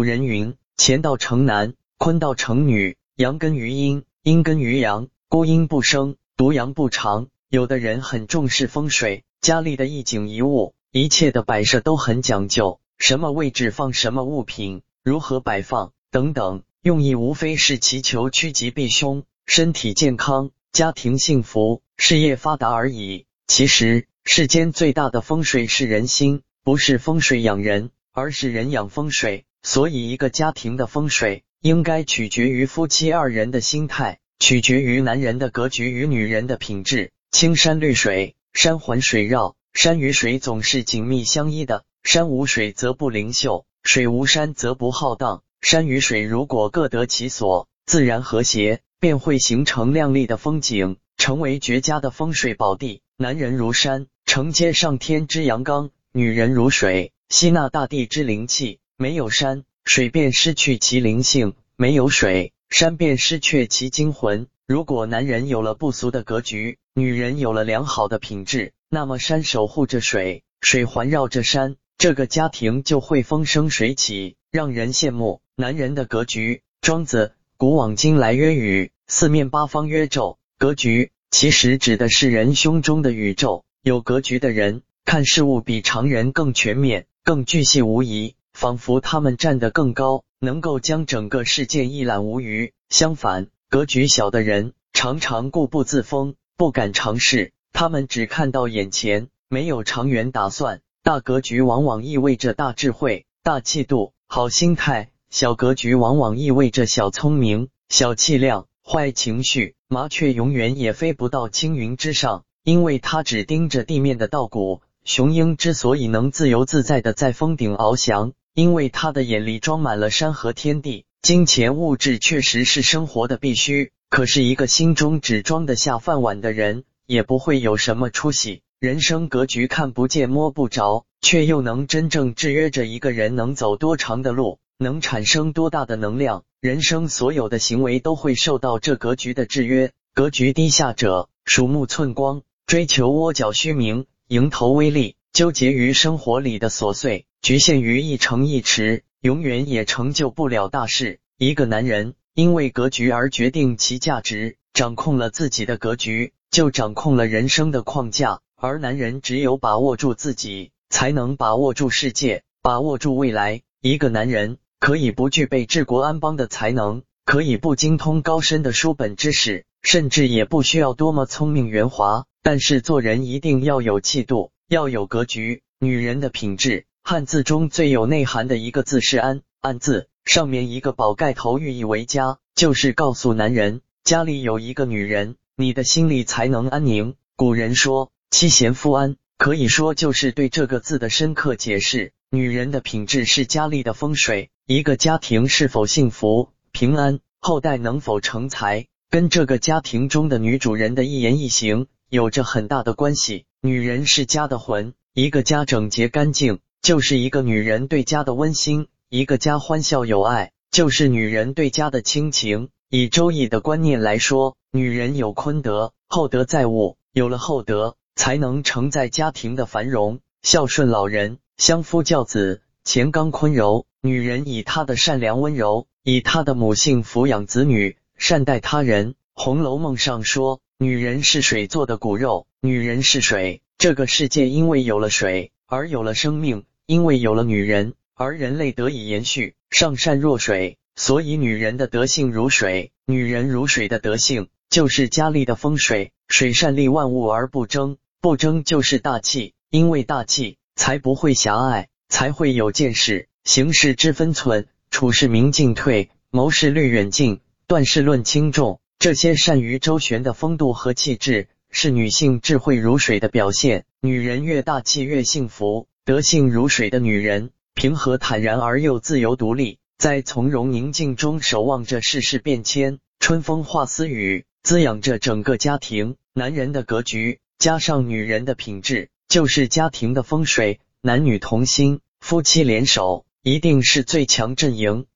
古人云：乾道成男，坤道成女，阳根于阴，阴根于阳，孤阴不生，独阳不长。有的人很重视风水，家里的一景一物，一切的摆设都很讲究，什么位置放什么物品，如何摆放等等，用意无非是祈求趋吉避凶、身体健康、家庭幸福、事业发达而已。其实，世间最大的风水是人心，不是风水养人，而是人养风水。所以，一个家庭的风水应该取决于夫妻二人的心态，取决于男人的格局与女人的品质。青山绿水，山环水绕，山与水总是紧密相依的。山无水则不灵秀，水无山则不浩荡。山与水如果各得其所，自然和谐，便会形成亮丽的风景，成为绝佳的风水宝地。男人如山，承接上天之阳刚；女人如水，吸纳大地之灵气。没有山，水便失去其灵性；没有水，山便失去其精魂。如果男人有了不俗的格局，女人有了良好的品质，那么山守护着水，水环绕着山，这个家庭就会风生水起，让人羡慕。男人的格局，庄子古往今来曰宇，四面八方曰宙。格局。其实指的是人胸中的宇宙。有格局的人看事物比常人更全面、更巨细无遗，仿佛他们站得更高，能够将整个世界一览无余。相反，格局小的人常常固步自封，不敢尝试，他们只看到眼前，没有长远打算。大格局往往意味着大智慧、大气度、好心态；小格局往往意味着小聪明、小气量。坏情绪，麻雀永远也飞不到青云之上，因为它只盯着地面的稻谷。雄鹰之所以能自由自在的在峰顶翱翔，因为他的眼里装满了山河天地。金钱物质确实是生活的必须，可是一个心中只装得下饭碗的人，也不会有什么出息。人生格局看不见摸不着，却又能真正制约着一个人能走多长的路。能产生多大的能量？人生所有的行为都会受到这格局的制约。格局低下者，鼠目寸光，追求窝角虚名，蝇头微利，纠结于生活里的琐碎，局限于一城一池，永远也成就不了大事。一个男人因为格局而决定其价值，掌控了自己的格局，就掌控了人生的框架。而男人只有把握住自己，才能把握住世界，把握住未来。一个男人。可以不具备治国安邦的才能，可以不精通高深的书本知识，甚至也不需要多么聪明圆滑，但是做人一定要有气度，要有格局。女人的品质，汉字中最有内涵的一个字是安，安字上面一个宝盖头，寓意为家，就是告诉男人，家里有一个女人，你的心里才能安宁。古人说妻贤夫安，可以说就是对这个字的深刻解释。女人的品质是家里的风水。一个家庭是否幸福、平安，后代能否成才，跟这个家庭中的女主人的一言一行有着很大的关系。女人是家的魂，一个家整洁干净，就是一个女人对家的温馨；一个家欢笑有爱，就是女人对家的亲情。以周易的观念来说，女人有坤德，厚德载物，有了厚德，才能承载家庭的繁荣，孝顺老人，相夫教子。乾刚坤柔，女人以她的善良温柔，以她的母性抚养子女，善待他人。《红楼梦》上说，女人是水做的骨肉，女人是水。这个世界因为有了水而有了生命，因为有了女人而人类得以延续。上善若水，所以女人的德性如水，女人如水的德性就是家里的风水。水善利万物而不争，不争就是大气，因为大气才不会狭隘。才会有见识，行事知分寸，处事明进退，谋事虑远近，断事论轻重。这些善于周旋的风度和气质，是女性智慧如水的表现。女人越大气越幸福，德性如水的女人，平和坦然而又自由独立，在从容宁静中守望着世事变迁，春风化丝雨，滋养着整个家庭。男人的格局加上女人的品质，就是家庭的风水。男女同心，夫妻联手，一定是最强阵营。